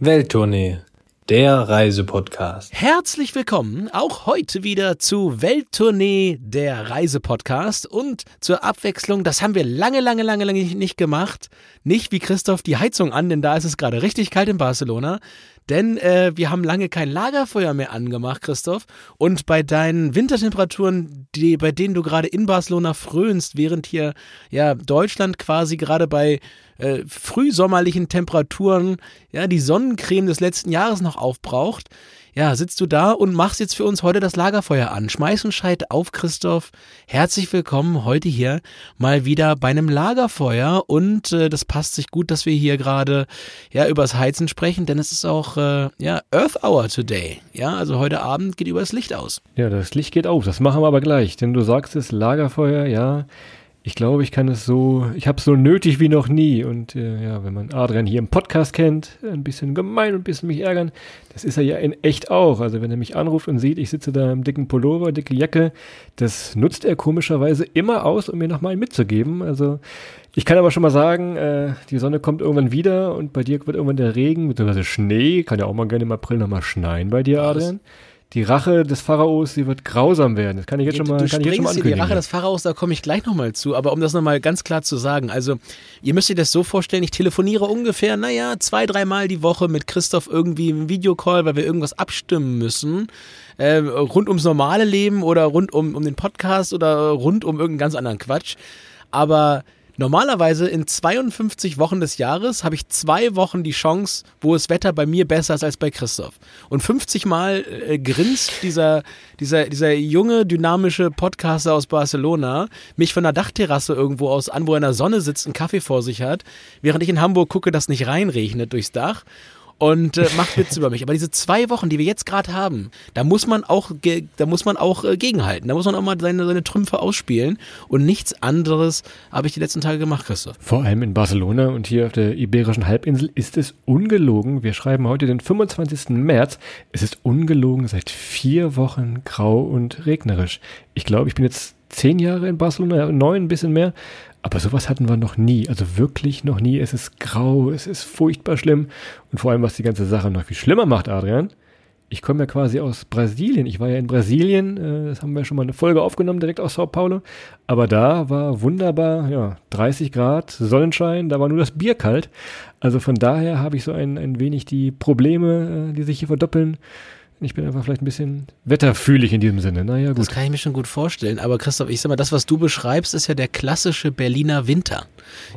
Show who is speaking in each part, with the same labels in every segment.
Speaker 1: Welttournee, der Reisepodcast.
Speaker 2: Herzlich willkommen auch heute wieder zu Welttournee, der Reisepodcast. Und zur Abwechslung, das haben wir lange, lange, lange, lange nicht gemacht. Nicht wie Christoph die Heizung an, denn da ist es gerade richtig kalt in Barcelona. Denn äh, wir haben lange kein Lagerfeuer mehr angemacht, Christoph. Und bei deinen Wintertemperaturen, die, bei denen du gerade in Barcelona frönst, während hier ja Deutschland quasi gerade bei äh, frühsommerlichen Temperaturen ja die Sonnencreme des letzten Jahres noch aufbraucht, ja, sitzt du da und machst jetzt für uns heute das Lagerfeuer an. Schmeiß und Scheit auf, Christoph. Herzlich willkommen heute hier mal wieder bei einem Lagerfeuer und äh, das passt sich gut, dass wir hier gerade ja übers Heizen sprechen, denn es ist auch äh, ja Earth Hour today. Ja, also heute Abend geht über das Licht aus.
Speaker 3: Ja, das Licht geht auf. Das machen wir aber gleich, denn du sagst es Lagerfeuer, ja. Ich glaube, ich kann es so, ich habe es so nötig wie noch nie. Und äh, ja, wenn man Adrian hier im Podcast kennt, ein bisschen gemein und ein bisschen mich ärgern, das ist er ja in echt auch. Also wenn er mich anruft und sieht, ich sitze da im dicken Pullover, dicke Jacke, das nutzt er komischerweise immer aus, um mir nochmal mitzugeben. Also ich kann aber schon mal sagen, äh, die Sonne kommt irgendwann wieder und bei dir wird irgendwann der Regen, beziehungsweise Schnee, kann ja auch mal gerne im April nochmal schneien bei dir, Adrian. Was? Die Rache des Pharaos, sie wird grausam werden. Das kann ich jetzt schon mal,
Speaker 2: du
Speaker 3: kann ich jetzt schon mal
Speaker 2: ankündigen. Die Rache des Pharaos, da komme ich gleich nochmal zu. Aber um das nochmal ganz klar zu sagen, also ihr müsst euch das so vorstellen, ich telefoniere ungefähr, naja, zwei, dreimal die Woche mit Christoph irgendwie im Videocall, weil wir irgendwas abstimmen müssen. Äh, rund ums normale Leben oder rund um, um den Podcast oder rund um irgendeinen ganz anderen Quatsch. Aber Normalerweise in 52 Wochen des Jahres habe ich zwei Wochen die Chance, wo das Wetter bei mir besser ist als bei Christoph. Und 50 Mal äh, grinst dieser, dieser, dieser junge, dynamische Podcaster aus Barcelona mich von der Dachterrasse irgendwo aus an, wo er in der Sonne sitzt, einen Kaffee vor sich hat, während ich in Hamburg gucke, dass nicht reinregnet durchs Dach und äh, macht Witze über mich. Aber diese zwei Wochen, die wir jetzt gerade haben, da muss man auch, da muss man auch äh, gegenhalten. Da muss man auch mal seine, seine Trümpfe ausspielen. Und nichts anderes habe ich die letzten Tage gemacht, Christoph.
Speaker 3: Vor allem in Barcelona und hier auf der Iberischen Halbinsel ist es ungelogen. Wir schreiben heute den 25. März. Es ist ungelogen seit vier Wochen grau und regnerisch. Ich glaube, ich bin jetzt zehn Jahre in Barcelona, neun, ein bisschen mehr. Aber sowas hatten wir noch nie, also wirklich noch nie. Es ist grau, es ist furchtbar schlimm. Und vor allem, was die ganze Sache noch viel schlimmer macht, Adrian. Ich komme ja quasi aus Brasilien. Ich war ja in Brasilien, äh, das haben wir schon mal eine Folge aufgenommen, direkt aus Sao Paulo. Aber da war wunderbar, ja, 30 Grad, Sonnenschein, da war nur das Bier kalt. Also von daher habe ich so ein, ein wenig die Probleme, äh, die sich hier verdoppeln ich bin einfach vielleicht ein bisschen wetterfühlig in diesem Sinne. Naja, gut.
Speaker 2: Das kann ich mir schon gut vorstellen. Aber Christoph, ich sag mal, das, was du beschreibst, ist ja der klassische Berliner Winter.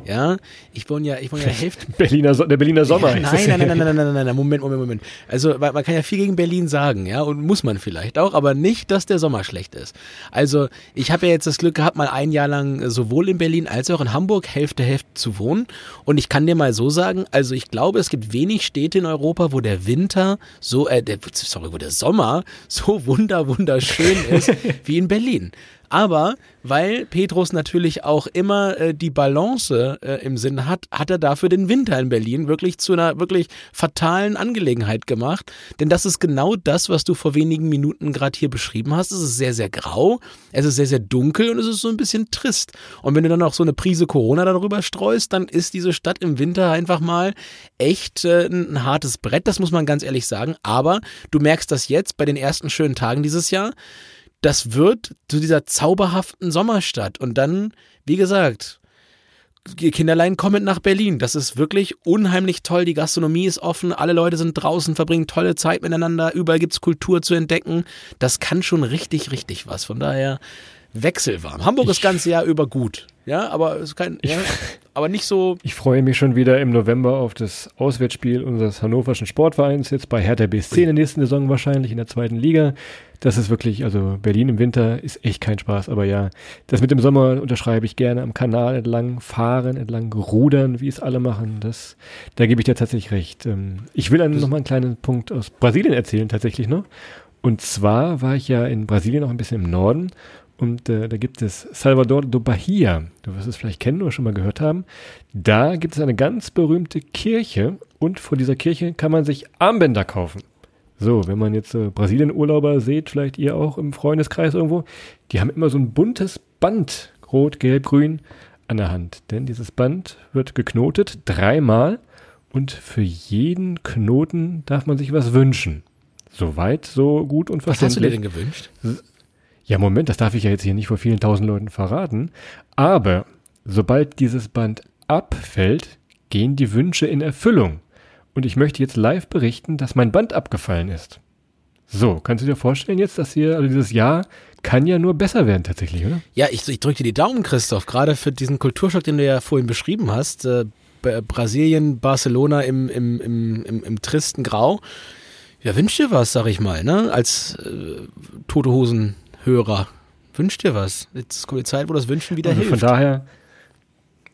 Speaker 2: Ja, ich wohne ja, ich wohne ja Hälfte.
Speaker 3: Berliner, der Berliner Sommer.
Speaker 2: Ja, nein, nein, nein, nein, nein, nein, nein, nein, Moment, Moment, Moment. Also, man kann ja viel gegen Berlin sagen, ja, und muss man vielleicht auch, aber nicht, dass der Sommer schlecht ist. Also, ich habe ja jetzt das Glück gehabt, mal ein Jahr lang sowohl in Berlin als auch in Hamburg Hälfte, Hälfte zu wohnen. Und ich kann dir mal so sagen, also ich glaube, es gibt wenig Städte in Europa, wo der Winter so, äh, der, sorry, wo der Sommer so wunder wunderschön ist wie in Berlin. Aber weil Petrus natürlich auch immer äh, die Balance äh, im Sinn hat, hat er dafür den Winter in Berlin wirklich zu einer wirklich fatalen Angelegenheit gemacht. Denn das ist genau das, was du vor wenigen Minuten gerade hier beschrieben hast. Es ist sehr, sehr grau, es ist sehr, sehr dunkel und es ist so ein bisschen trist. Und wenn du dann noch so eine Prise Corona darüber streust, dann ist diese Stadt im Winter einfach mal echt äh, ein hartes Brett, das muss man ganz ehrlich sagen. Aber du merkst das jetzt bei den ersten schönen Tagen dieses Jahr das wird zu dieser zauberhaften Sommerstadt. Und dann, wie gesagt, Kinderlein kommen nach Berlin. Das ist wirklich unheimlich toll. Die Gastronomie ist offen, alle Leute sind draußen, verbringen tolle Zeit miteinander, überall gibt es Kultur zu entdecken. Das kann schon richtig, richtig was. Von daher wechselwarm. Hamburg ist das ganze Jahr über gut. Ja, aber es ist kein, ja, aber nicht so.
Speaker 3: Ich freue mich schon wieder im November auf das Auswärtsspiel unseres hannoverschen Sportvereins, jetzt bei Hertha BSC in der nächsten Saison wahrscheinlich in der zweiten Liga. Das ist wirklich, also Berlin im Winter ist echt kein Spaß, aber ja, das mit dem Sommer unterschreibe ich gerne am Kanal entlang fahren, entlang rudern, wie es alle machen. Das, da gebe ich dir tatsächlich recht. Ähm, ich will dann nochmal einen kleinen Punkt aus Brasilien erzählen, tatsächlich noch. Und zwar war ich ja in Brasilien noch ein bisschen im Norden und äh, da gibt es Salvador do Bahia. Du wirst es vielleicht kennen oder schon mal gehört haben. Da gibt es eine ganz berühmte Kirche und vor dieser Kirche kann man sich Armbänder kaufen. So, wenn man jetzt äh, Brasilien-Urlauber seht, vielleicht ihr auch im Freundeskreis irgendwo, die haben immer so ein buntes Band, rot, gelb, grün, an der Hand. Denn dieses Band wird geknotet dreimal und für jeden Knoten darf man sich was wünschen. Soweit, so gut und
Speaker 2: Was hast du
Speaker 3: verständlich.
Speaker 2: dir denn gewünscht?
Speaker 3: Ja, Moment, das darf ich ja jetzt hier nicht vor vielen tausend Leuten verraten. Aber sobald dieses Band abfällt, gehen die Wünsche in Erfüllung. Und ich möchte jetzt live berichten, dass mein Band abgefallen ist. So, kannst du dir vorstellen jetzt, dass hier, also dieses Jahr kann ja nur besser werden tatsächlich, oder?
Speaker 2: Ja, ich, ich drücke dir die Daumen, Christoph, gerade für diesen Kulturschock, den du ja vorhin beschrieben hast. Äh, Brasilien, Barcelona im, im, im, im, im tristen Grau. Ja, wünsch dir was, sag ich mal, ne? Als äh, Tote Hosen-Hörer. Wünsch dir was. Jetzt kommt die Zeit, wo das Wünschen wieder
Speaker 3: Also von
Speaker 2: hilft.
Speaker 3: daher,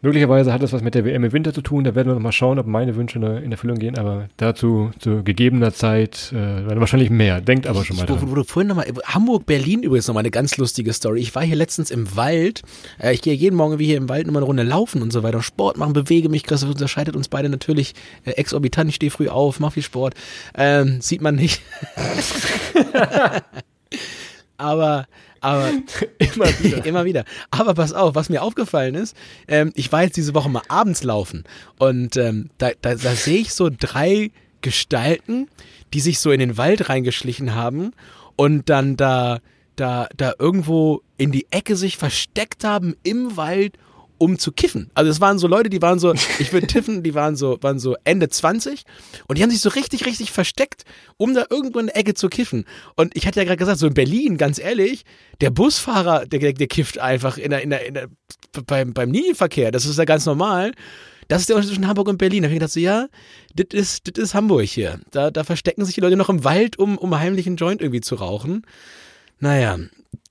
Speaker 3: möglicherweise hat das was mit der WM im Winter zu tun. Da werden wir noch mal schauen, ob meine Wünsche in Erfüllung gehen. Aber dazu zu gegebener Zeit äh, wahrscheinlich mehr. Denkt aber schon mal
Speaker 2: Ich, wo,
Speaker 3: dran.
Speaker 2: wo du vorhin nochmal, Hamburg, Berlin übrigens nochmal eine ganz lustige Story. Ich war hier letztens im Wald. Äh, ich gehe jeden Morgen wie hier im Wald nochmal eine Runde laufen und so weiter. Sport machen, bewege mich. Das unterscheidet uns beide natürlich äh, exorbitant. Ich stehe früh auf, mache viel Sport. Ähm, sieht man nicht. aber, aber
Speaker 3: Immer wieder.
Speaker 2: Immer wieder. Aber pass auf, was mir aufgefallen ist, ähm, ich war jetzt diese Woche mal abends laufen und ähm, da, da, da sehe ich so drei Gestalten, die sich so in den Wald reingeschlichen haben und dann da, da, da irgendwo in die Ecke sich versteckt haben im Wald, um zu kiffen. Also es waren so Leute, die waren so, ich würde tiffen, die waren so, waren so Ende 20 und die haben sich so richtig, richtig versteckt, um da irgendwo in der Ecke zu kiffen. Und ich hatte ja gerade gesagt, so in Berlin, ganz ehrlich, der Busfahrer, der, der, der kifft einfach in der, in der, in der, beim, beim Linienverkehr. Das ist ja ganz normal. Das ist der Unterschied zwischen Hamburg und Berlin. Da habe ich gedacht, so, ja, das ist, das Hamburg hier. Da, da verstecken sich die Leute noch im Wald, um, um heimlich einen Joint irgendwie zu rauchen. Naja,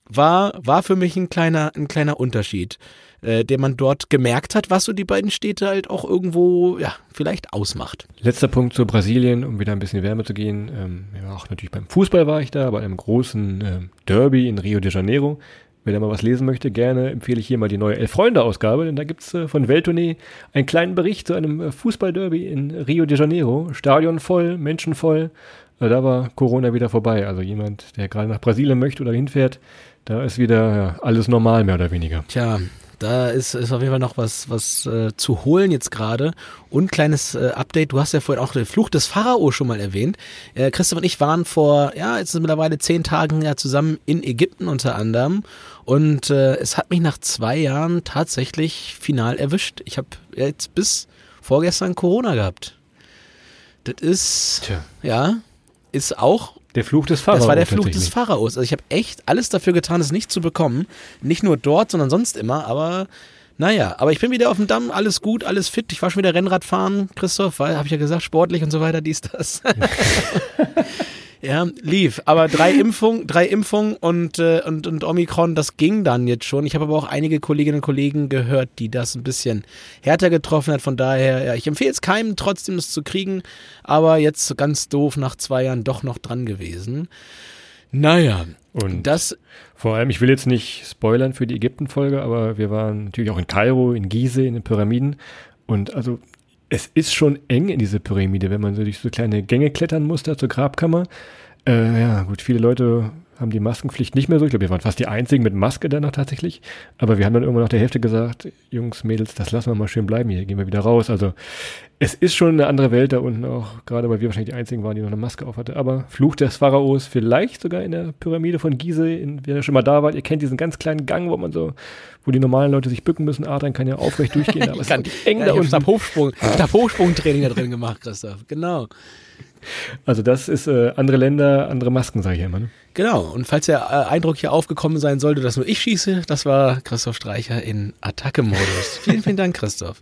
Speaker 2: war, war für mich ein kleiner, ein kleiner Unterschied, äh, der man dort gemerkt hat, was so die beiden Städte halt auch irgendwo, ja, vielleicht ausmacht.
Speaker 3: Letzter Punkt zu Brasilien, um wieder ein bisschen in die Wärme zu gehen. Ähm, ja, auch natürlich beim Fußball war ich da, bei einem großen ähm, Derby in Rio de Janeiro. Wer da mal was lesen möchte, gerne empfehle ich hier mal die neue Elf-Freunde-Ausgabe, denn da gibt's äh, von Welttournee einen kleinen Bericht zu einem äh, Fußball-Derby in Rio de Janeiro. Stadion voll, Menschen voll. Äh, da war Corona wieder vorbei. Also jemand, der gerade nach Brasilien möchte oder hinfährt, da ist wieder ja, alles normal, mehr oder weniger.
Speaker 2: Tja, da ist, ist auf jeden Fall noch was, was äh, zu holen jetzt gerade. Und kleines äh, Update, du hast ja vorhin auch den Fluch des Pharao schon mal erwähnt. Äh, Christoph und ich waren vor, ja, jetzt sind mittlerweile zehn Tagen ja zusammen in Ägypten unter anderem. Und äh, es hat mich nach zwei Jahren tatsächlich final erwischt. Ich habe jetzt bis vorgestern Corona gehabt. Das ist,
Speaker 3: Tja.
Speaker 2: ja, ist auch
Speaker 3: Der Fluch des Pharaos.
Speaker 2: das war der Fluch des. Pharaos. Also ich habe echt alles dafür getan, es nicht zu bekommen. Nicht nur dort, sondern sonst immer. Aber naja, aber ich bin wieder auf dem Damm, alles gut, alles fit. Ich war schon wieder Rennrad fahren, Christoph, weil, habe ich ja gesagt, sportlich und so weiter, dies, das. ja, lief. Aber drei Impfungen, drei Impfungen und, äh, und, und Omikron, das ging dann jetzt schon. Ich habe aber auch einige Kolleginnen und Kollegen gehört, die das ein bisschen härter getroffen hat. Von daher, ja, ich empfehle es keinem trotzdem, das zu kriegen. Aber jetzt ganz doof nach zwei Jahren doch noch dran gewesen. Naja,
Speaker 3: Und
Speaker 2: das,
Speaker 3: Vor allem, ich will jetzt nicht spoilern für die Ägypten-Folge, aber wir waren natürlich auch in Kairo, in Gizeh, in den Pyramiden. Und also, es ist schon eng in diese Pyramide, wenn man so durch so kleine Gänge klettern muss, da zur Grabkammer. Äh, ja, gut, viele Leute haben die Maskenpflicht nicht mehr so. Ich glaube, wir waren fast die einzigen mit Maske dann noch tatsächlich. Aber wir haben dann irgendwann nach der Hälfte gesagt, Jungs, Mädels, das lassen wir mal schön bleiben hier, gehen wir wieder raus. Also es ist schon eine andere Welt da unten auch, gerade weil wir wahrscheinlich die einzigen waren, die noch eine Maske auf hatte. Aber Fluch des Pharaos, vielleicht sogar in der Pyramide von Gizeh, in, wer schon mal da war, ihr kennt diesen ganz kleinen Gang, wo man so, wo die normalen Leute sich bücken müssen. Adrian kann ja aufrecht durchgehen, aber es ist eng
Speaker 2: ja,
Speaker 3: da
Speaker 2: ich
Speaker 3: unten.
Speaker 2: habe Hochsprung, ich hab Hochsprungtraining da drin gemacht, Christoph. Genau.
Speaker 3: Also das ist äh, andere Länder, andere Masken, sage ich immer. Ne?
Speaker 2: Genau. Und falls der äh, Eindruck hier aufgekommen sein sollte, dass nur ich schieße, das war Christoph Streicher in Attacke-Modus. vielen, vielen Dank, Christoph.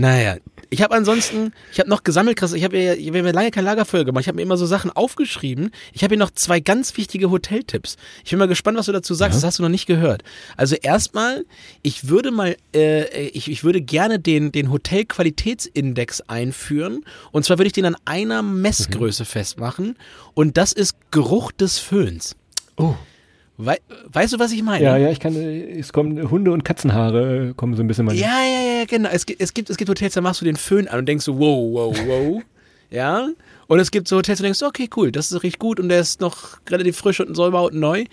Speaker 2: Naja, ich habe ansonsten, ich habe noch gesammelt, Christoph, ich habe ja, ich hab mir lange kein Lagerfeuer gemacht, ich habe mir immer so Sachen aufgeschrieben. Ich habe hier noch zwei ganz wichtige Hoteltipps. Ich bin mal gespannt, was du dazu sagst, das hast du noch nicht gehört. Also erstmal, ich würde mal, äh, ich, ich würde gerne den, den Hotelqualitätsindex einführen. Und zwar würde ich den an einer Messgröße festmachen. Und das ist Geruch des Föhns.
Speaker 3: Oh.
Speaker 2: Wei weißt du, was ich meine?
Speaker 3: Ja, ja, ich kann, es kommen Hunde und Katzenhaare, äh, kommen so ein bisschen mal.
Speaker 2: Ja, ja, ja, genau. Es gibt, es gibt, es gibt Hotels, da machst du den Föhn an und denkst so, wow, wow, wow. ja. Und es gibt so Hotels, wo du denkst, okay, cool, das ist riecht gut und der ist noch relativ frisch und sauber und neu.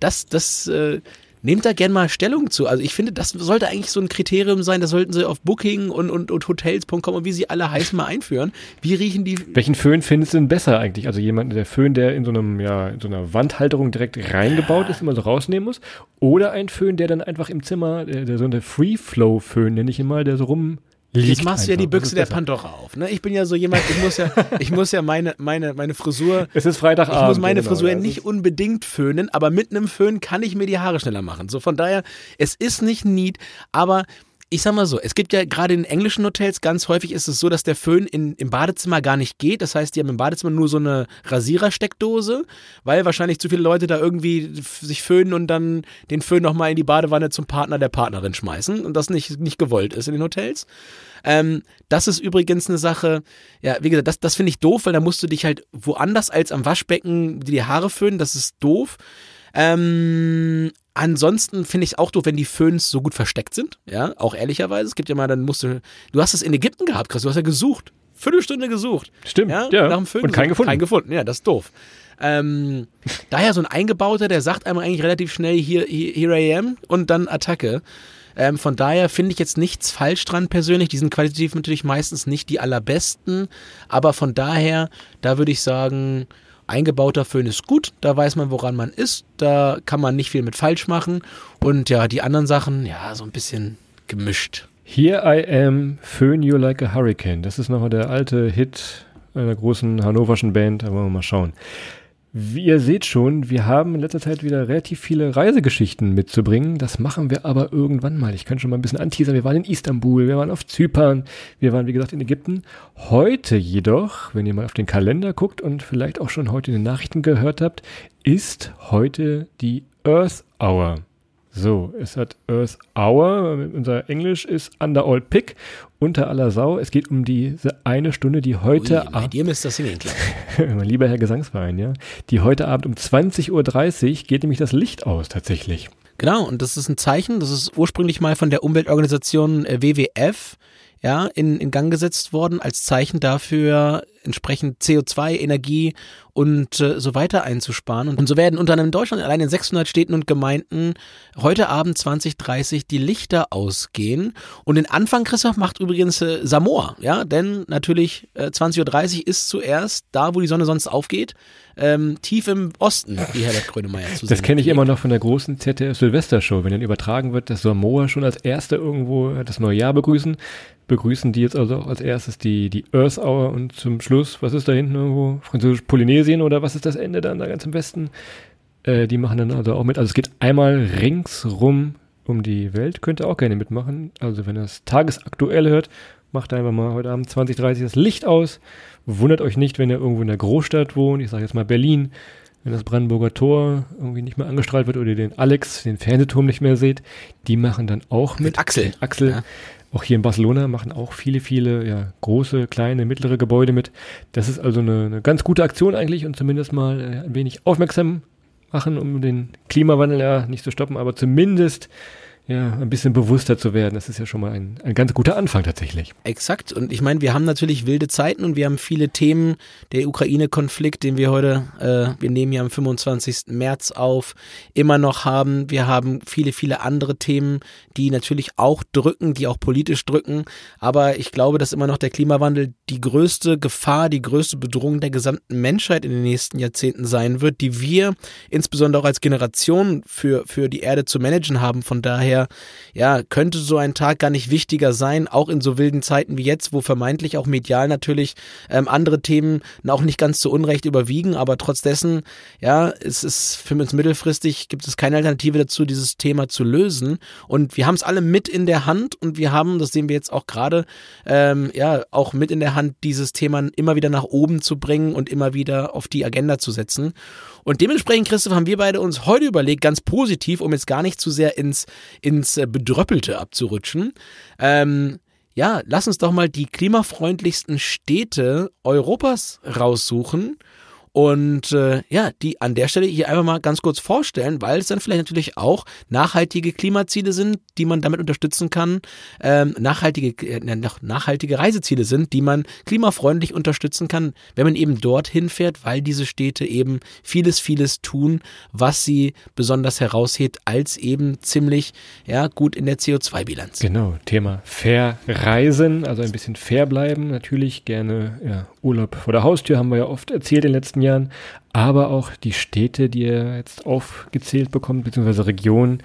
Speaker 2: Das, das, äh, nehmt da gern mal Stellung zu. Also ich finde, das sollte eigentlich so ein Kriterium sein, das sollten sie auf Booking und, und, und Hotels.com und wie sie alle heißen mal einführen. Wie riechen die?
Speaker 3: Welchen Föhn findest du denn besser eigentlich? Also jemand, der Föhn, der in so einem, ja, in so einer Wandhalterung direkt reingebaut ist, immer so rausnehmen muss? Oder ein Föhn, der dann einfach im Zimmer, der, der so eine Free-Flow-Föhn, nenne ich ihn mal, der so rum
Speaker 2: Jetzt machst du ja die Büchse der Pandora auf. Ne? Ich bin ja so jemand, ich muss ja, ich muss ja meine, meine, meine Frisur.
Speaker 3: Es ist Freitagabend.
Speaker 2: Ich muss meine
Speaker 3: genau,
Speaker 2: Frisur
Speaker 3: ja,
Speaker 2: nicht unbedingt föhnen, aber mit einem Föhn kann ich mir die Haare schneller machen. So von daher, es ist nicht neat, aber ich sag mal so, es gibt ja gerade in englischen Hotels ganz häufig ist es so, dass der Föhn in, im Badezimmer gar nicht geht. Das heißt, die haben im Badezimmer nur so eine Rasierersteckdose, weil wahrscheinlich zu viele Leute da irgendwie sich föhnen und dann den Föhn nochmal in die Badewanne zum Partner der Partnerin schmeißen und das nicht, nicht gewollt ist in den Hotels. Ähm, das ist übrigens eine Sache, ja, wie gesagt, das, das finde ich doof, weil da musst du dich halt woanders als am Waschbecken die Haare föhnen, das ist doof. Ähm, ansonsten finde ich es auch doof, wenn die Föhns so gut versteckt sind. Ja, auch ehrlicherweise. Es gibt ja mal, dann musst du. Du hast es in Ägypten gehabt, Chris. Du hast ja gesucht. Viertelstunde gesucht.
Speaker 3: Stimmt.
Speaker 2: Ja,
Speaker 3: Ja.
Speaker 2: nach dem Föhn
Speaker 3: Und keinen gefunden.
Speaker 2: Keinen gefunden. Ja, das ist doof. Ähm, daher so ein Eingebauter, der sagt einem eigentlich relativ schnell, hier, here, here I am und dann Attacke. Ähm, von daher finde ich jetzt nichts falsch dran persönlich. Die sind qualitativ natürlich meistens nicht die allerbesten. Aber von daher, da würde ich sagen, eingebauter Föhn ist gut. Da weiß man, woran man ist. Da kann man nicht viel mit falsch machen. Und ja, die anderen Sachen, ja, so ein bisschen gemischt.
Speaker 3: Here I am, Föhn You Like a Hurricane. Das ist nochmal der alte Hit einer großen hannoverschen Band. Da wollen wir mal schauen. Wie ihr seht schon, wir haben in letzter Zeit wieder relativ viele Reisegeschichten mitzubringen. Das machen wir aber irgendwann mal. Ich kann schon mal ein bisschen anteasern. Wir waren in Istanbul, wir waren auf Zypern, wir waren, wie gesagt, in Ägypten. Heute jedoch, wenn ihr mal auf den Kalender guckt und vielleicht auch schon heute in den Nachrichten gehört habt, ist heute die Earth Hour. So, es hat Earth Hour, unser Englisch ist Under All Pick, unter aller Sau. Es geht um diese eine Stunde, die heute
Speaker 2: Ui, bei dir müsste das hingehen,
Speaker 3: mein lieber Herr Gesangsverein, ja. Die heute Abend um 20.30 Uhr geht nämlich das Licht aus, tatsächlich.
Speaker 2: Genau, und das ist ein Zeichen, das ist ursprünglich mal von der Umweltorganisation äh, WWF ja, in, in Gang gesetzt worden, als Zeichen dafür, entsprechend CO2, Energie und äh, so weiter einzusparen. Und, und so werden unter anderem in Deutschland allein in 600 Städten und Gemeinden heute Abend 2030 die Lichter ausgehen. Und den Anfang, Christoph, macht übrigens äh, Samoa, ja, denn natürlich äh, 20.30 Uhr ist zuerst da, wo die Sonne sonst aufgeht, ähm, tief im Osten, wie Herbert Grönemeyer zu
Speaker 3: Das kenne ich immer noch von der großen ZDF-Silvestershow. Wenn dann übertragen wird, dass Samoa schon als Erste irgendwo das neue Jahr begrüßen, begrüßen die jetzt also auch als erstes die, die Earth Hour und zum Schluss, was ist da hinten irgendwo? Französisch Polynesien oder was ist das Ende dann da ganz im Westen? Äh, die machen dann also auch mit. Also es geht einmal ringsrum um die Welt. Könnt ihr auch gerne mitmachen. Also wenn ihr das tagesaktuell hört, macht einfach mal heute Abend 2030 das Licht aus. Wundert euch nicht, wenn ihr irgendwo in der Großstadt wohnt. Ich sage jetzt mal Berlin. Wenn das Brandenburger Tor irgendwie nicht mehr angestrahlt wird oder ihr den Alex, den Fernsehturm nicht mehr seht, die machen dann auch mit.
Speaker 2: Mit Axel.
Speaker 3: Den Axel.
Speaker 2: Ja.
Speaker 3: Auch hier in Barcelona machen auch viele, viele ja, große, kleine, mittlere Gebäude mit. Das ist also eine, eine ganz gute Aktion eigentlich und zumindest mal äh, ein wenig aufmerksam machen, um den Klimawandel ja nicht zu stoppen, aber zumindest ja ein bisschen bewusster zu werden. Das ist ja schon mal ein, ein ganz guter Anfang tatsächlich.
Speaker 2: Exakt. Und ich meine, wir haben natürlich wilde Zeiten und wir haben viele Themen. Der Ukraine-Konflikt, den wir heute, äh, wir nehmen ja am 25. März auf, immer noch haben. Wir haben viele, viele andere Themen, die natürlich auch drücken, die auch politisch drücken. Aber ich glaube, dass immer noch der Klimawandel die größte Gefahr, die größte Bedrohung der gesamten Menschheit in den nächsten Jahrzehnten sein wird, die wir insbesondere auch als Generation für, für die Erde zu managen haben. Von daher, ja, könnte so ein Tag gar nicht wichtiger sein, auch in so wilden Zeiten wie jetzt, wo vermeintlich auch medial natürlich ähm, andere Themen auch nicht ganz zu Unrecht überwiegen, aber trotz dessen, ja, es ist für uns mittelfristig gibt es keine Alternative dazu, dieses Thema zu lösen. Und wir haben es alle mit in der Hand und wir haben, das sehen wir jetzt auch gerade, ähm, ja, auch mit in der Hand, dieses Thema immer wieder nach oben zu bringen und immer wieder auf die Agenda zu setzen. Und dementsprechend, Christoph, haben wir beide uns heute überlegt, ganz positiv, um jetzt gar nicht zu sehr ins, ins äh, Bedröppelte abzurutschen. Ähm, ja, lass uns doch mal die klimafreundlichsten Städte Europas raussuchen und äh, ja, die an der Stelle hier einfach mal ganz kurz vorstellen, weil es dann vielleicht natürlich auch nachhaltige Klimaziele sind, die man damit unterstützen kann, ähm, nachhaltige, äh, nachhaltige Reiseziele sind, die man klimafreundlich unterstützen kann, wenn man eben dorthin fährt, weil diese Städte eben vieles, vieles tun, was sie besonders heraushebt als eben ziemlich ja, gut in der CO2-Bilanz.
Speaker 3: Genau, Thema Fair Reisen, also ein bisschen fair bleiben, natürlich gerne ja, Urlaub vor der Haustür, haben wir ja oft erzählt in den letzten Jahren, aber auch die Städte, die ihr jetzt aufgezählt bekommt, beziehungsweise Regionen,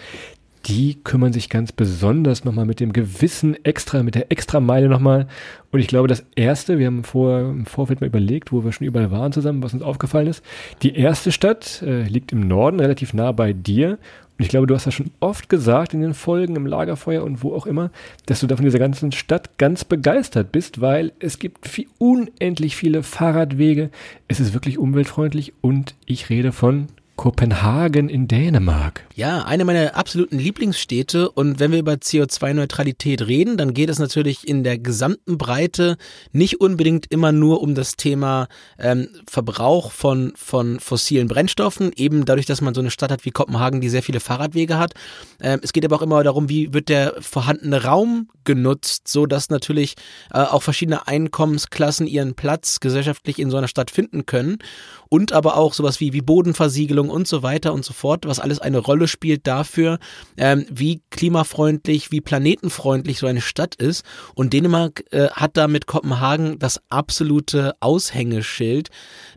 Speaker 3: die kümmern sich ganz besonders nochmal mit dem gewissen Extra, mit der Extrameile nochmal. Und ich glaube, das erste, wir haben vor, im Vorfeld mal überlegt, wo wir schon überall waren zusammen, was uns aufgefallen ist. Die erste Stadt äh, liegt im Norden, relativ nah bei dir. Ich glaube, du hast ja schon oft gesagt in den Folgen, im Lagerfeuer und wo auch immer, dass du da von dieser ganzen Stadt ganz begeistert bist, weil es gibt viel, unendlich viele Fahrradwege. Es ist wirklich umweltfreundlich und ich rede von Kopenhagen in Dänemark.
Speaker 2: Ja, eine meiner absoluten Lieblingsstädte. Und wenn wir über CO2-Neutralität reden, dann geht es natürlich in der gesamten Breite nicht unbedingt immer nur um das Thema ähm, Verbrauch von, von fossilen Brennstoffen, eben dadurch, dass man so eine Stadt hat wie Kopenhagen, die sehr viele Fahrradwege hat. Ähm, es geht aber auch immer darum, wie wird der vorhandene Raum genutzt, so dass natürlich äh, auch verschiedene Einkommensklassen ihren Platz gesellschaftlich in so einer Stadt finden können und aber auch sowas wie, wie Bodenversiegelung und so weiter und so fort, was alles eine Rolle spielt dafür, ähm, wie klimafreundlich, wie planetenfreundlich so eine Stadt ist. Und Dänemark äh, hat da mit Kopenhagen das absolute Aushängeschild,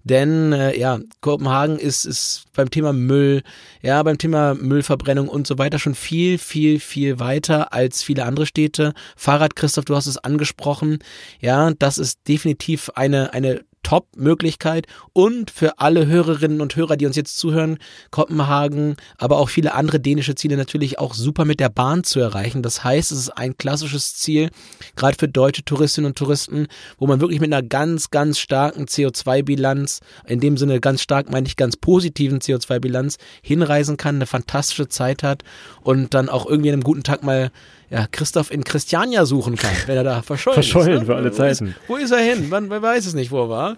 Speaker 2: denn äh, ja, Kopenhagen ist, ist beim Thema Müll, ja, beim Thema Müllverbrennung und so weiter schon viel, viel, viel weiter als viele andere Städte. Fahrrad, Christoph, du hast es angesprochen. Ja, das ist definitiv eine, eine Top-Möglichkeit und für alle Hörerinnen und Hörer, die uns jetzt zuhören, Kopenhagen, aber auch viele andere dänische Ziele natürlich auch super mit der Bahn zu erreichen. Das heißt, es ist ein klassisches Ziel, gerade für deutsche Touristinnen und Touristen, wo man wirklich mit einer ganz, ganz starken CO2-Bilanz, in dem Sinne ganz stark meine ich ganz positiven CO2-Bilanz, hinreisen kann, eine fantastische Zeit hat und dann auch irgendwie an einem guten Tag mal ja, Christoph in Christiania suchen kann, wenn er da verschollen,
Speaker 3: verschollen ist.
Speaker 2: Ne?
Speaker 3: für alle Zeiten.
Speaker 2: Wo ist, wo ist er hin? Man, man, weiß es nicht, wo er war.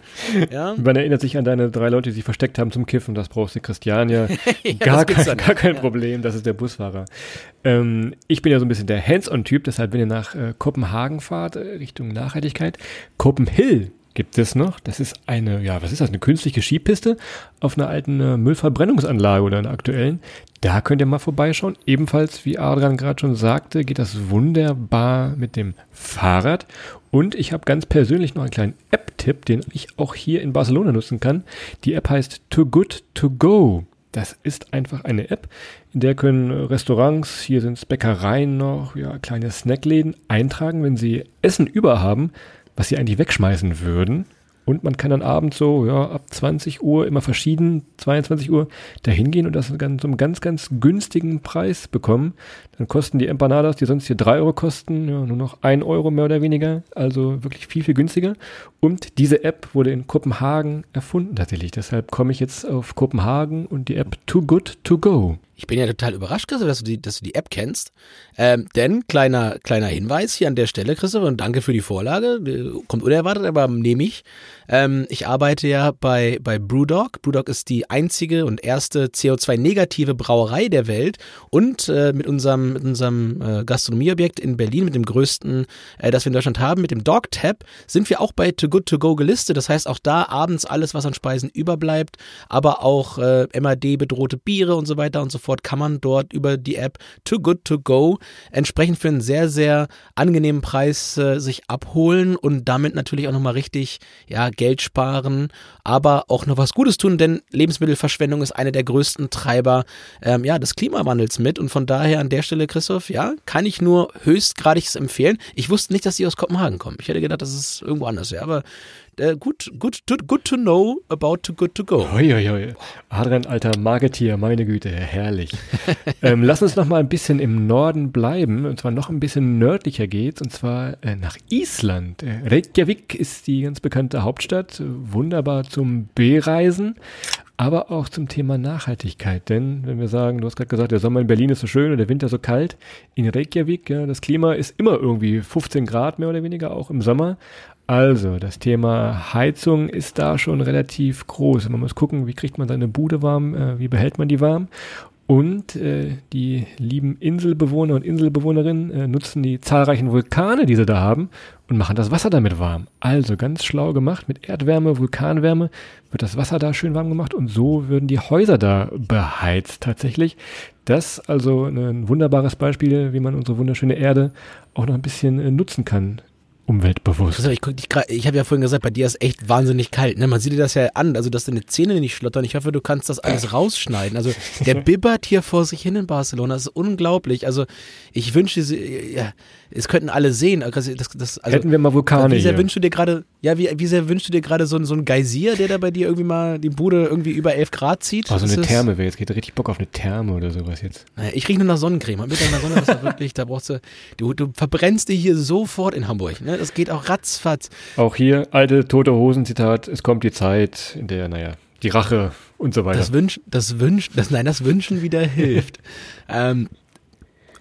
Speaker 3: Ja? Man erinnert sich an deine drei Leute, die sich versteckt haben zum Kiffen. Das brauchst du Christiania. ja, gar, kein, gar kein Problem, das ist der Busfahrer. Ähm, ich bin ja so ein bisschen der Hands-on-Typ, deshalb, wenn ihr nach äh, Kopenhagen fahrt, äh, Richtung Nachhaltigkeit, Kopenhill gibt es noch. Das ist eine, ja, was ist das, eine künstliche Skipiste auf einer alten äh, Müllverbrennungsanlage oder einer aktuellen. Da könnt ihr mal vorbeischauen. Ebenfalls, wie Adrian gerade schon sagte, geht das wunderbar mit dem Fahrrad. Und ich habe ganz persönlich noch einen kleinen App-Tipp, den ich auch hier in Barcelona nutzen kann. Die App heißt Too Good To Go. Das ist einfach eine App, in der können Restaurants, hier sind es Bäckereien noch, ja, kleine Snackläden eintragen, wenn sie Essen über haben, was sie eigentlich wegschmeißen würden. Und man kann dann abends so, ja, ab 20 Uhr immer verschieden, 22 Uhr, dahin gehen und das zu einem ganz, ganz günstigen Preis bekommen. Dann kosten die Empanadas, die sonst hier 3 Euro kosten, ja, nur noch 1 Euro mehr oder weniger. Also wirklich viel, viel günstiger. Und diese App wurde in Kopenhagen erfunden tatsächlich. Deshalb komme ich jetzt auf Kopenhagen und die App Too Good To Go.
Speaker 2: Ich bin ja total überrascht, Christoph, dass du die, dass du die App kennst. Ähm, denn kleiner, kleiner Hinweis hier an der Stelle, Christoph, und danke für die Vorlage. Kommt unerwartet, aber nehme ich. Ähm, ich arbeite ja bei, bei Brewdog. Brewdog ist die einzige und erste CO2-negative Brauerei der Welt. Und äh, mit unserem, mit unserem äh, Gastronomieobjekt in Berlin, mit dem größten, äh, das wir in Deutschland haben, mit dem Dog Tap, sind wir auch bei Too Good To Go gelistet. Das heißt, auch da abends alles, was an Speisen überbleibt, aber auch äh, MAD-bedrohte Biere und so weiter und so fort fort, kann man dort über die App Too Good To Go entsprechend für einen sehr, sehr angenehmen Preis äh, sich abholen und damit natürlich auch nochmal richtig ja, Geld sparen, aber auch noch was Gutes tun, denn Lebensmittelverschwendung ist einer der größten Treiber ähm, ja, des Klimawandels mit und von daher an der Stelle, Christoph, ja, kann ich nur höchstgradig empfehlen. Ich wusste nicht, dass sie aus Kopenhagen kommen. Ich hätte gedacht, das ist irgendwo anders, ja, aber äh, gut, gut, good to know about too good to go.
Speaker 3: Hoi, hoi, hoi. Adrian, alter Marketier, meine Güte, herrlich. ähm, lass uns noch mal ein bisschen im Norden bleiben, und zwar noch ein bisschen nördlicher geht's, und zwar äh, nach Island. Äh, Reykjavik ist die ganz bekannte Hauptstadt, wunderbar zum B-Reisen aber auch zum Thema Nachhaltigkeit. Denn wenn wir sagen, du hast gerade gesagt, der Sommer in Berlin ist so schön und der Winter so kalt, in Reykjavik, ja, das Klima ist immer irgendwie 15 Grad mehr oder weniger, auch im Sommer. Also, das Thema Heizung ist da schon relativ groß. Man muss gucken, wie kriegt man seine Bude warm, äh, wie behält man die warm. Und äh, die lieben Inselbewohner und Inselbewohnerinnen äh, nutzen die zahlreichen Vulkane, die sie da haben, und machen das Wasser damit warm. Also ganz schlau gemacht, mit Erdwärme, Vulkanwärme wird das Wasser da schön warm gemacht und so würden die Häuser da beheizt tatsächlich. Das also ein wunderbares Beispiel, wie man unsere wunderschöne Erde auch noch ein bisschen äh, nutzen kann umweltbewusst.
Speaker 2: Also ich grad, ich habe ja vorhin gesagt, bei dir ist echt wahnsinnig kalt. Ne? Man sieht dir das ja an, also dass deine Zähne nicht schlottern. Ich hoffe, du kannst das alles rausschneiden. Also der bibbert hier vor sich hin in Barcelona. Das ist unglaublich. Also ich wünsche, ja, es könnten alle sehen. Das, das, also,
Speaker 3: Hätten wir mal Vulkane
Speaker 2: Wie sehr
Speaker 3: hier.
Speaker 2: wünschst du dir gerade, ja, wie, wie sehr wünschst du dir gerade so, so einen Geysir, der da bei dir irgendwie mal die Bude irgendwie über 11 Grad zieht?
Speaker 3: Oh, so eine Therme wäre jetzt, geht richtig Bock auf eine Therme oder sowas jetzt.
Speaker 2: Naja, ich rieche nur nach Sonnencreme. Mit deiner Sonne ist wirklich, da brauchst du, du, du verbrennst dich hier sofort in Hamburg. Ne? Das geht auch ratzfatz.
Speaker 3: Auch hier alte tote Hosen Zitat, es kommt die Zeit, in der, naja, die Rache und so weiter.
Speaker 2: Das Wünschen, das Wünschen, das, nein, das Wünschen wieder hilft. ähm,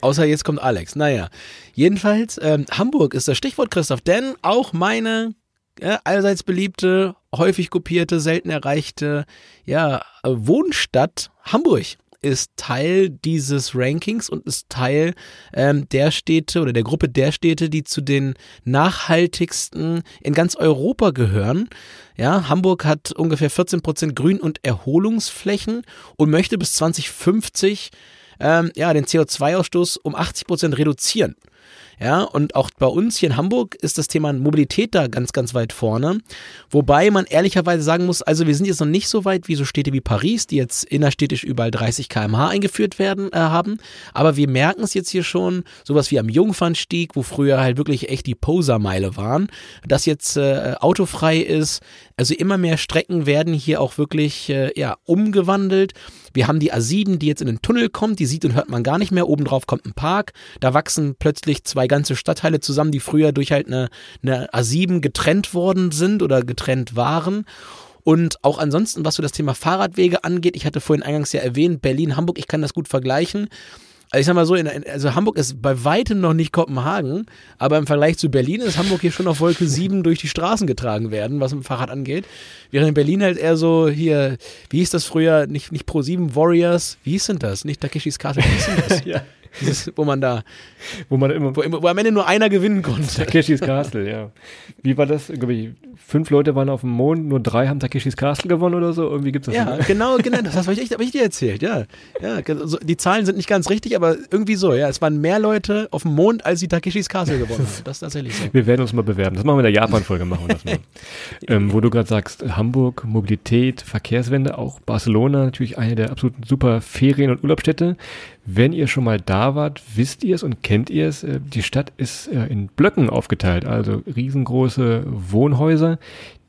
Speaker 2: außer jetzt kommt Alex. Naja, jedenfalls, ähm, Hamburg ist das Stichwort, Christoph, denn auch meine ja, allseits beliebte, häufig kopierte, selten erreichte ja, Wohnstadt Hamburg ist Teil dieses Rankings und ist Teil ähm, der Städte oder der Gruppe der Städte, die zu den nachhaltigsten in ganz Europa gehören. Ja, Hamburg hat ungefähr 14 Prozent Grün- und Erholungsflächen und möchte bis 2050 ähm, ja, den CO2-Ausstoß um 80 Prozent reduzieren. Ja, und auch bei uns hier in Hamburg ist das Thema Mobilität da ganz, ganz weit vorne. Wobei man ehrlicherweise sagen muss, also wir sind jetzt noch nicht so weit wie so Städte wie Paris, die jetzt innerstädtisch überall 30 km/h eingeführt werden äh, haben. Aber wir merken es jetzt hier schon, sowas wie am Jungfernstieg, wo früher halt wirklich echt die Posermeile waren, dass jetzt äh, autofrei ist. Also immer mehr Strecken werden hier auch wirklich äh, ja, umgewandelt. Wir haben die A7, die jetzt in den Tunnel kommt, die sieht und hört man gar nicht mehr. Obendrauf kommt ein Park. Da wachsen plötzlich zwei ganze Stadtteile zusammen, die früher durch halt eine, eine A7 getrennt worden sind oder getrennt waren. Und auch ansonsten, was so das Thema Fahrradwege angeht, ich hatte vorhin eingangs ja erwähnt, Berlin, Hamburg, ich kann das gut vergleichen. Also ich sag mal so, in, also Hamburg ist bei weitem noch nicht Kopenhagen, aber im Vergleich zu Berlin ist Hamburg hier schon auf Wolke 7 durch die Straßen getragen werden, was im Fahrrad angeht. Während in Berlin halt eher so hier, wie hieß das früher, nicht, nicht Pro 7 Warriors, wie hieß denn das? Nicht Takeshis Castle, wie hieß denn das?
Speaker 3: ja.
Speaker 2: Dieses, wo man da,
Speaker 3: Wo man immer.
Speaker 2: wo, wo am Ende nur einer gewinnen konnte.
Speaker 3: Takeshis Castle, ja. Wie war das? Irgendwie fünf Leute waren auf dem Mond, nur drei haben Takeshis Castle gewonnen oder so? Irgendwie gibt es das.
Speaker 2: Ja,
Speaker 3: nicht.
Speaker 2: genau, genau, das habe ich, echt- hab ich dir erzählt, ja. ja also die Zahlen sind nicht ganz richtig, aber irgendwie so, ja. Es waren mehr Leute auf dem Mond, als die Takeshis Castle gewonnen haben. Das ist tatsächlich so.
Speaker 3: Wir werden uns mal bewerben. Das machen wir in der Japan-Folge, machen wir das mal. ähm, wo du gerade sagst, Hamburg, Mobilität, Verkehrswende, auch Barcelona, natürlich eine der absoluten super Ferien- und Urlaubsstädte. Wenn ihr schon mal da wart, wisst ihr es und kennt ihr es. Äh, Die Stadt ist äh, in Blöcken aufgeteilt, also riesengroße Wohnhäuser,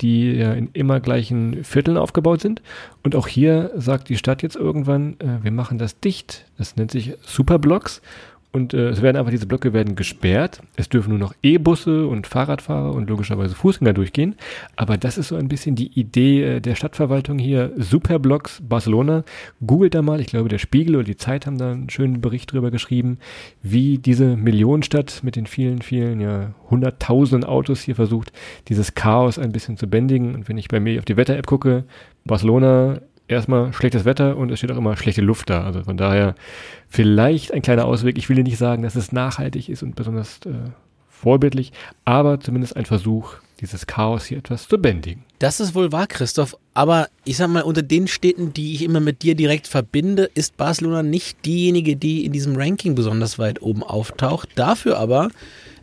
Speaker 3: die äh, in immer gleichen Vierteln aufgebaut sind. Und auch hier sagt die Stadt jetzt irgendwann, wir machen das dicht. Das nennt sich Superblocks. Und äh, es werden einfach diese Blöcke werden gesperrt. Es dürfen nur noch E-Busse und Fahrradfahrer und logischerweise Fußgänger durchgehen. Aber das ist so ein bisschen die Idee äh, der Stadtverwaltung hier. Superblocks Barcelona. Googelt da mal. Ich glaube, der Spiegel oder die Zeit haben da einen schönen Bericht drüber geschrieben, wie diese Millionenstadt mit den vielen, vielen, ja, hunderttausenden Autos hier versucht, dieses Chaos ein bisschen zu bändigen. Und wenn ich bei mir auf die Wetter-App gucke, Barcelona erstmal schlechtes Wetter und es steht auch immer schlechte Luft da. Also von daher vielleicht ein kleiner Ausweg. Ich will nicht sagen, dass es nachhaltig ist und besonders äh, vorbildlich, aber zumindest ein Versuch, dieses Chaos hier etwas zu bändigen.
Speaker 2: Das ist wohl wahr, Christoph. Aber ich sag mal, unter den Städten, die ich immer mit dir direkt verbinde, ist Barcelona nicht diejenige, die in diesem Ranking besonders weit oben auftaucht. Dafür aber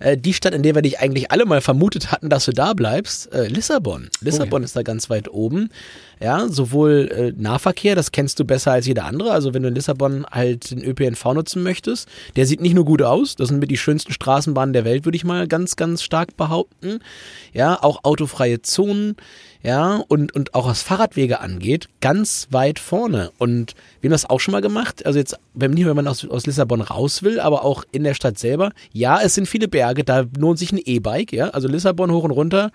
Speaker 2: äh, die Stadt, in der wir dich eigentlich alle mal vermutet hatten, dass du da bleibst, äh, Lissabon. Lissabon ist da ganz weit oben. Ja, sowohl äh, Nahverkehr, das kennst du besser als jeder andere. Also wenn du in Lissabon halt den ÖPNV nutzen möchtest, der sieht nicht nur gut aus, das sind mit die schönsten Straßenbahnen der Welt, würde ich mal ganz, ganz stark behaupten. Ja, auch autofreie Zonen ja, und, und auch was Fahrradwege angeht, ganz weit vorne. Und wir haben das auch schon mal gemacht. Also jetzt, wenn nicht, wenn man aus, aus Lissabon raus will, aber auch in der Stadt selber. Ja, es sind viele Berge, da lohnt sich ein E-Bike, ja. Also Lissabon hoch und runter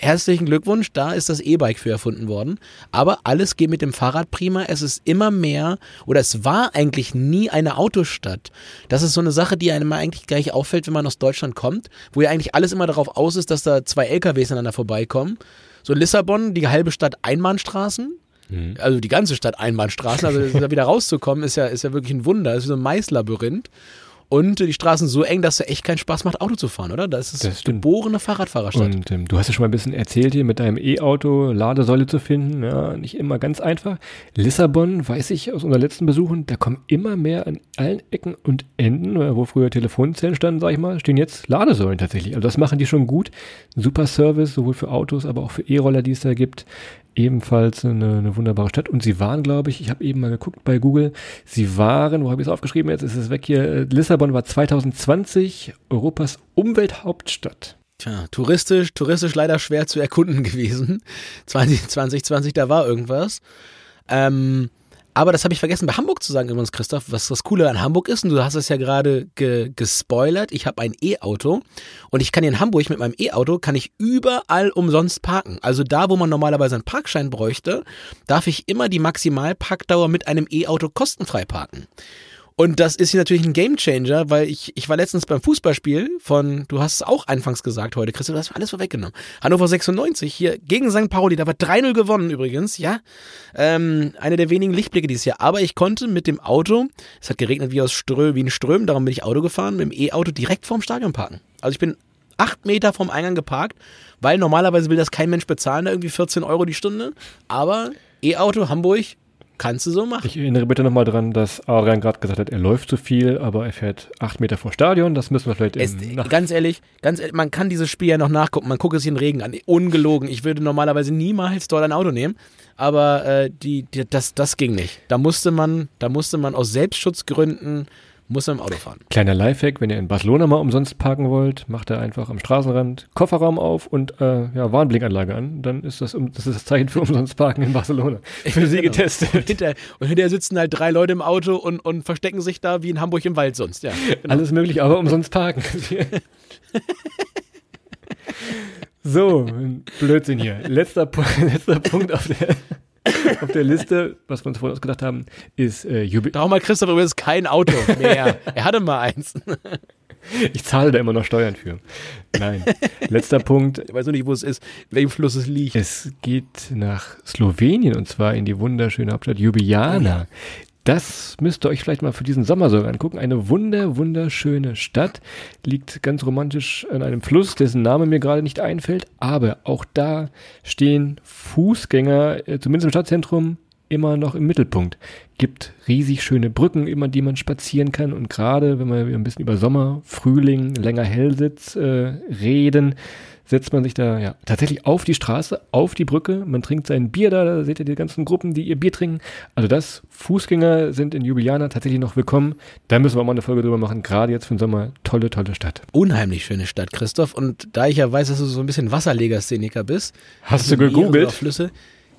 Speaker 2: herzlichen Glückwunsch, da ist das E-Bike für erfunden worden. Aber alles geht mit dem Fahrrad prima. Es ist immer mehr, oder es war eigentlich nie eine Autostadt. Das ist so eine Sache, die einem eigentlich gleich auffällt, wenn man aus Deutschland kommt, wo ja eigentlich alles immer darauf aus ist, dass da zwei LKWs aneinander vorbeikommen. So Lissabon, die halbe Stadt Einbahnstraßen.
Speaker 3: Mhm.
Speaker 2: Also die ganze Stadt Einbahnstraßen, also da wieder rauszukommen, ist ja, ist ja wirklich ein Wunder. Das ist wie so ein Maislabyrinth. Und die Straßen so eng, dass es echt keinen Spaß macht, Auto zu fahren, oder? Das ist
Speaker 3: Das
Speaker 2: geborene Fahrradfahrerstadt.
Speaker 3: Und ähm, du hast ja schon mal ein bisschen erzählt hier mit deinem E-Auto Ladesäule zu finden. Ja, nicht immer ganz einfach. Lissabon, weiß ich aus unseren letzten Besuchen, da kommen immer mehr an allen Ecken und Enden, oder wo früher Telefonzellen standen, sag ich mal, stehen jetzt Ladesäulen tatsächlich. Also das machen die schon gut. Super Service, sowohl für Autos, aber auch für E-Roller, die es da gibt. Ebenfalls eine, eine wunderbare Stadt. Und sie waren, glaube ich, ich habe eben mal geguckt bei Google, sie waren, wo habe ich es aufgeschrieben, jetzt ist es weg hier, äh, Lissabon war 2020 Europas Umwelthauptstadt.
Speaker 2: Tja, touristisch, touristisch leider schwer zu erkunden gewesen. 20, 2020, da war irgendwas. Ähm, aber das habe ich vergessen bei Hamburg zu sagen übrigens, Christoph, was das Coole an Hamburg ist. Und du hast es ja gerade ge gespoilert. Ich habe ein E-Auto und ich kann hier in Hamburg mit meinem E-Auto kann ich überall umsonst parken. Also da, wo man normalerweise einen Parkschein bräuchte, darf ich immer die Maximalparkdauer mit einem E-Auto kostenfrei parken. Und das ist hier natürlich ein Gamechanger, weil ich, ich war letztens beim Fußballspiel von, du hast es auch anfangs gesagt heute, Christoph, du hast alles vorweggenommen. Hannover 96 hier gegen St. Pauli, da war 3-0 gewonnen übrigens, ja. Ähm, eine der wenigen Lichtblicke dieses Jahr. Aber ich konnte mit dem Auto, es hat geregnet wie aus Strö, wie ein Ström, darum bin ich Auto gefahren, mit dem E-Auto direkt vorm Stadion parken. Also ich bin acht Meter vom Eingang geparkt, weil normalerweise will das kein Mensch bezahlen, da irgendwie 14 Euro die Stunde. Aber E-Auto Hamburg kannst du so machen.
Speaker 3: Ich erinnere bitte nochmal dran, dass Adrian gerade gesagt hat, er läuft zu viel, aber er fährt acht Meter vor Stadion. Das müssen wir vielleicht
Speaker 2: Es,
Speaker 3: Nach
Speaker 2: ganz ehrlich, ganz ehrlich, man kann dieses Spiel ja noch nachgucken. Man guckt es hier in Regen an. Ungelogen. Ich würde normalerweise niemals dort ein Auto nehmen. Aber äh, die, die, das, das ging nicht. Da musste man, da musste man aus Selbstschutzgründen muss man im Auto fahren.
Speaker 3: Kleiner Lifehack, wenn ihr in Barcelona mal umsonst parken wollt, macht ihr einfach am Straßenrand Kofferraum auf und äh, ja, Warnblinkanlage an. Dann ist das, um, das ist das Zeichen für umsonst parken in Barcelona. Für sie
Speaker 2: Genau.
Speaker 3: getestet.
Speaker 2: Und hinterher, und hinterher sitzen halt drei Leute im Auto und, und verstecken sich da wie in Hamburg im Wald sonst. Ja.
Speaker 3: Alles möglich, aber umsonst parken. so, Blödsinn hier. Letzter, letzter Punkt auf der, auf der Liste, was wir uns vorhin ausgedacht haben, ist äh, Jubi
Speaker 2: Darum hat Christoph übrigens kein Auto mehr. er hatte mal eins.
Speaker 3: Ich zahle da immer noch Steuern für. Nein. Letzter Punkt.
Speaker 2: Ich weiß nur nicht, wo es ist, in welchem Fluss es liegt.
Speaker 3: Es geht nach Slowenien und zwar in die wunderschöne Hauptstadt Ljubljana. Das müsst ihr euch vielleicht mal für diesen Sommer sogar angucken. Eine wunder, wunderschöne Stadt. Liegt ganz romantisch an einem Fluss, dessen Name mir gerade nicht einfällt. Aber auch da stehen Fußgänger, äh, zumindest im Stadtzentrum, immer noch im Mittelpunkt. Gibt riesig schöne Brücken, immer die man spazieren kann. Und gerade, wenn wir ein bisschen über Sommer, Frühling, länger Hellsitz äh, reden, setzt man sich da ja tatsächlich auf die Straße, auf die Brücke. Man trinkt sein Bier da, da seht ihr die ganzen Gruppen, die ihr Bier trinken. Also das, Fußgänger sind in Ljubljana tatsächlich noch willkommen. Da müssen wir auch mal eine Folge drüber machen. Gerade jetzt für den Sommer, tolle, tolle Stadt.
Speaker 2: Unheimlich schöne Stadt, Christoph. Und da ich ja weiß, dass du so ein bisschen Wasserlegastheniker bist.
Speaker 3: Hast du gegoogelt?
Speaker 2: Flüsse.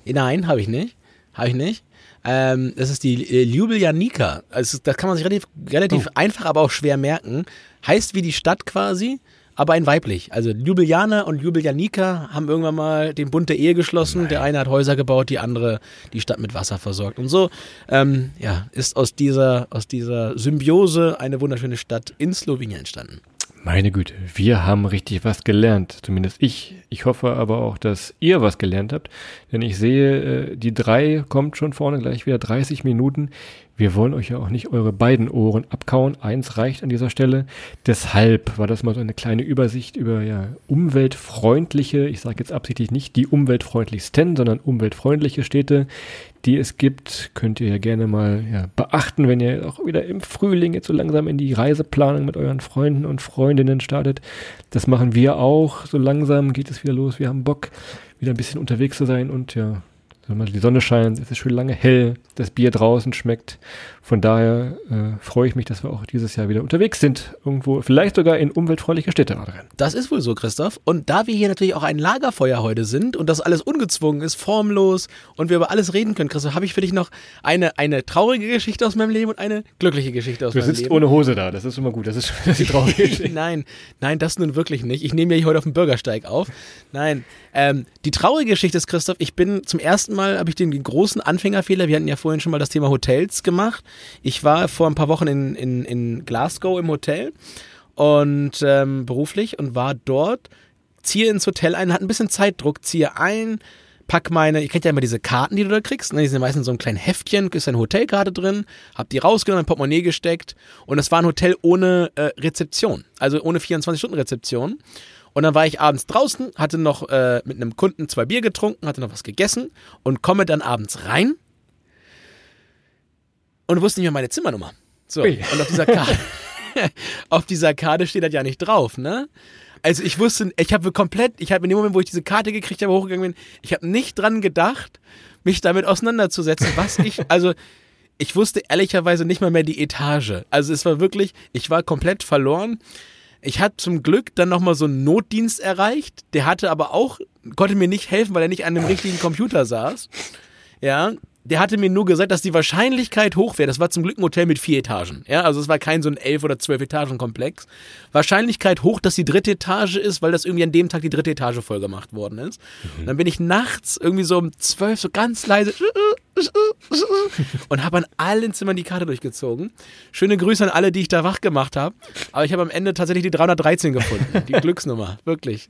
Speaker 2: Nein, habe ich nicht. Habe ich nicht. Ähm, das ist die äh, Ljubljanica. Also das kann man sich relativ, relativ
Speaker 3: Oh.
Speaker 2: einfach, aber auch schwer merken. Heißt wie die Stadt quasi, aber ein weiblich. Also Ljubljana und Ljubljanica haben irgendwann mal den Bund der Ehe geschlossen. Der eine hat Häuser gebaut, die andere die Stadt mit Wasser versorgt. Und so ähm, ja, ist aus dieser, aus dieser Symbiose eine wunderschöne Stadt in Slowenien entstanden.
Speaker 3: Meine Güte, wir haben richtig was gelernt. Zumindest ich. Ich hoffe aber auch, dass ihr was gelernt habt. Denn ich sehe, äh, die drei kommt schon vorne gleich wieder 30 Minuten. Wir wollen euch ja auch nicht eure beiden Ohren abkauen. Eins reicht an dieser Stelle. Deshalb war das mal so eine kleine Übersicht über ja, umweltfreundliche, ich sage jetzt absichtlich nicht die umweltfreundlichsten, sondern umweltfreundliche Städte, die es gibt. Könnt ihr ja gerne mal ja, beachten, wenn ihr auch wieder im Frühling jetzt so langsam in die Reiseplanung mit euren Freunden und Freundinnen startet. Das machen wir auch. So langsam geht es wieder los. Wir haben Bock, wieder ein bisschen unterwegs zu sein und ja, Die Sonne scheint, es ist schön lange hell, das Bier draußen schmeckt. Von daher äh, freue ich mich, dass wir auch dieses Jahr wieder unterwegs sind. Irgendwo, vielleicht sogar in umweltfreundliche Städte. Adrian.
Speaker 2: Das ist wohl so, Christoph. Und da wir hier natürlich auch ein Lagerfeuer heute sind und das alles ungezwungen ist, formlos und wir über alles reden können, Christoph, habe ich für dich noch eine, eine traurige Geschichte aus meinem Leben und eine glückliche Geschichte aus
Speaker 3: du
Speaker 2: meinem Leben.
Speaker 3: Du sitzt ohne Hose da, das ist immer gut. Das ist, das ist die traurige Geschichte.
Speaker 2: nein, nein, das nun wirklich nicht. Ich nehme ja hier heute auf dem Bürgersteig auf. Nein, ähm, die traurige Geschichte ist, Christoph, ich bin zum ersten Mal, habe ich den, großen Anfängerfehler, wir hatten ja vorhin schon mal das Thema Hotels gemacht. Ich war vor ein paar Wochen in, in, in Glasgow im Hotel und ähm, beruflich und war dort, ziehe ins Hotel ein, hat ein bisschen Zeitdruck, ziehe ein, pack meine, ihr kennt ja immer diese Karten, die du da kriegst, ne? die sind meistens so ein kleines Heftchen, ist eine Hotelkarte drin, hab die rausgenommen, in Portemonnaie gesteckt und es war ein Hotel ohne äh, Rezeption, also ohne 24-Stunden-Rezeption. Und dann war ich abends draußen, hatte noch äh, mit einem Kunden zwei Bier getrunken, hatte noch was gegessen und komme dann abends rein und wusste nicht mehr meine Zimmernummer. So, Ui. und auf dieser Karte, auf dieser Karte steht das ja nicht drauf, ne? Also ich wusste, ich habe komplett, ich habe in dem Moment, wo ich diese Karte gekriegt habe, hochgegangen bin, ich habe nicht dran gedacht, mich damit auseinanderzusetzen, was ich, also ich wusste ehrlicherweise nicht mal mehr die Etage. Also es war wirklich, ich war komplett verloren. Ich hatte zum Glück dann nochmal so einen Notdienst erreicht. Der hatte aber auch, konnte mir nicht helfen, weil er nicht an einem richtigen Computer saß. Ja, der hatte mir nur gesagt, dass die Wahrscheinlichkeit hoch wäre. Das war zum Glück ein Hotel mit vier Etagen. Ja, also es war kein so ein elf oder zwölf Etagen Komplex. Wahrscheinlichkeit hoch, dass die dritte Etage ist, weil das irgendwie an dem Tag die dritte Etage voll gemacht worden ist. Mhm. Dann bin ich nachts irgendwie so um zwölf so ganz leise und habe an allen Zimmern die Karte durchgezogen. Schöne Grüße an alle, die ich da wach gemacht habe. Aber ich habe am Ende tatsächlich die 313 gefunden. Die Glücksnummer. Wirklich.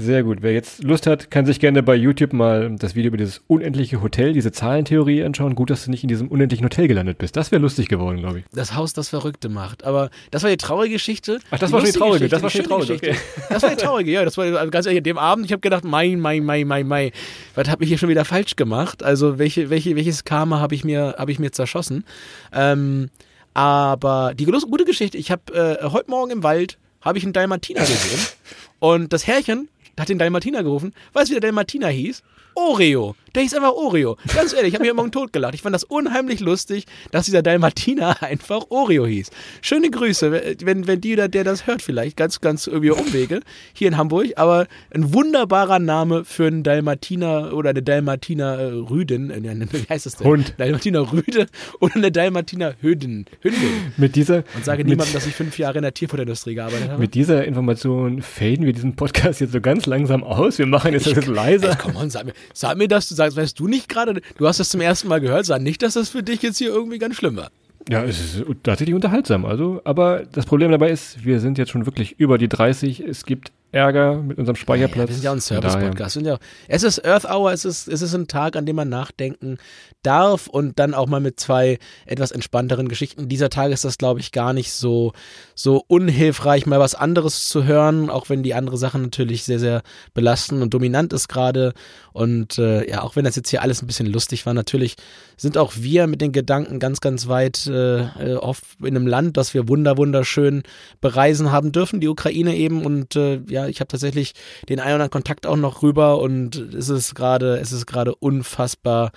Speaker 3: Sehr gut. Wer jetzt Lust hat, kann sich gerne bei YouTube mal das Video über dieses unendliche Hotel, diese Zahlentheorie anschauen. Gut, dass du nicht in diesem unendlichen Hotel gelandet bist. Das wäre lustig geworden, glaube ich.
Speaker 2: Das Haus, das Verrückte macht. Aber das war die traurige Geschichte.
Speaker 3: Ach, das die war schon die traurige. Geschichte, das war schon die traurige. Okay.
Speaker 2: Das war die traurige, ja. Das war also ganz ehrlich, an dem Abend, ich habe gedacht, mein, mein, mein, mein, mein. Was habe ich hier schon wieder falsch gemacht? Also, welche, welche, welches Karma habe ich, mir, hab ich mir zerschossen? Ähm, aber die gute Geschichte, ich habe äh, heute Morgen im Wald, habe ich einen Dalmatiner gesehen. Und das Herrchen da hat den Dalmatiner gerufen. Weißt du, wie der Dalmatiner hieß? Oreo. Der hieß einfach Oreo. Ganz ehrlich, ich habe mich morgen totgelacht. Ich fand das unheimlich lustig, dass dieser Dalmatiner einfach Oreo hieß. Schöne Grüße, wenn, wenn die oder der das hört vielleicht, ganz, ganz irgendwie Umwege, hier in Hamburg. Aber ein wunderbarer Name für einen Dalmatiner oder eine Dalmatiner äh, Rüden. Äh, wie heißt das denn?
Speaker 3: Hund.
Speaker 2: Dalmatiner Rüde oder eine Dalmatiner Hündin. Hündin.
Speaker 3: Mit dieser...
Speaker 2: Und sage niemandem, dass ich fünf Jahre in der Tierfutterindustrie gearbeitet habe.
Speaker 3: Mit dieser Information faden wir diesen Podcast jetzt so ganz langsam aus. Wir machen jetzt das leiser. Ey,
Speaker 2: komm on, sag mir, sag mir das, du sagst, weißt du nicht gerade, du hast das zum ersten Mal gehört, sag nicht, dass das für dich jetzt hier irgendwie ganz schlimm war.
Speaker 3: Ja, es ist tatsächlich unterhaltsam. Also, aber das Problem dabei ist, wir sind jetzt schon wirklich über die 30. Es gibt Ärger mit unserem Speicherplatz. Ja,
Speaker 2: wir sind ja auch ein Service-Podcast. Ja, es ist Earth Hour, es ist, es ist ein Tag, an dem man nachdenken darf und dann auch mal mit zwei etwas entspannteren Geschichten. Dieser Tag ist das, glaube ich, gar nicht so, so unhilfreich, mal was anderes zu hören, auch wenn die andere Sache natürlich sehr, sehr belastend und dominant ist gerade. Und äh, ja, auch wenn das jetzt hier alles ein bisschen lustig war, natürlich sind auch wir mit den Gedanken ganz, ganz weit äh, oft in einem Land, das wir wunder, wunderschön bereisen haben dürfen, die Ukraine eben. Und äh, ja, ich habe tatsächlich den einen oder anderen Kontakt auch noch rüber und es ist gerade, es ist gerade unfassbar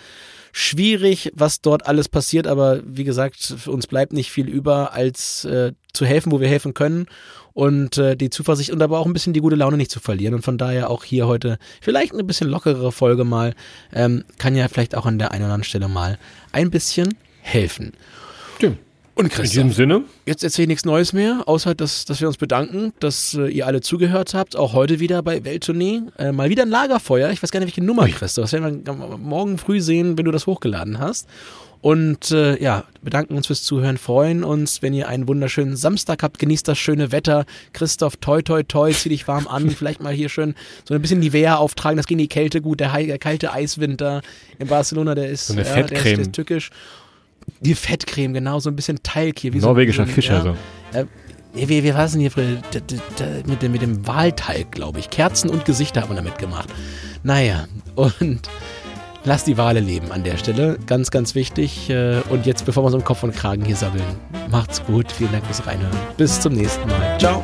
Speaker 2: schwierig, was dort alles passiert, aber wie gesagt, für uns bleibt nicht viel über, als äh, zu helfen, wo wir helfen können und äh, die Zuversicht und aber auch ein bisschen die gute Laune nicht zu verlieren. Und von daher auch hier heute vielleicht eine bisschen lockerere Folge mal, ähm, kann ja vielleicht auch an der einen oder anderen Stelle mal ein bisschen helfen.
Speaker 3: Stimmt. Und Christoph, in diesem Sinne.
Speaker 2: Jetzt erzähle ich nichts Neues mehr, außer dass, dass wir uns bedanken, dass äh, ihr alle zugehört habt. Auch heute wieder bei Welttournee. Äh, mal wieder ein Lagerfeuer. Ich weiß gar nicht, welche Nummer, Christoph. Das werden wir morgen früh sehen, wenn du das hochgeladen hast. Und äh, ja, bedanken uns fürs Zuhören, freuen uns, wenn ihr einen wunderschönen Samstag habt, genießt das schöne Wetter. Christoph, toi, toi, toi, zieh dich warm an, vielleicht mal hier schön so ein bisschen Nivea auftragen, das gegen die Kälte gut, der, der kalte Eiswinter in Barcelona, der ist,
Speaker 3: so eine ja,
Speaker 2: der ist, der ist tückisch. Die Fettcreme, genau, so ein bisschen Teig hier.
Speaker 3: Wie Norwegischer so, Fischer, ja. so.
Speaker 2: Äh, wie, wie war es denn hier mit dem, mit dem Walteig, glaube ich. Kerzen und Gesichter haben wir damit gemacht. Naja, und lass die Wale leben an der Stelle. Ganz, ganz wichtig. Äh, und jetzt, bevor wir uns um Kopf und Kragen hier sabbeln, macht's gut. Vielen Dank fürs Reinhören. Bis zum nächsten Mal. Ciao.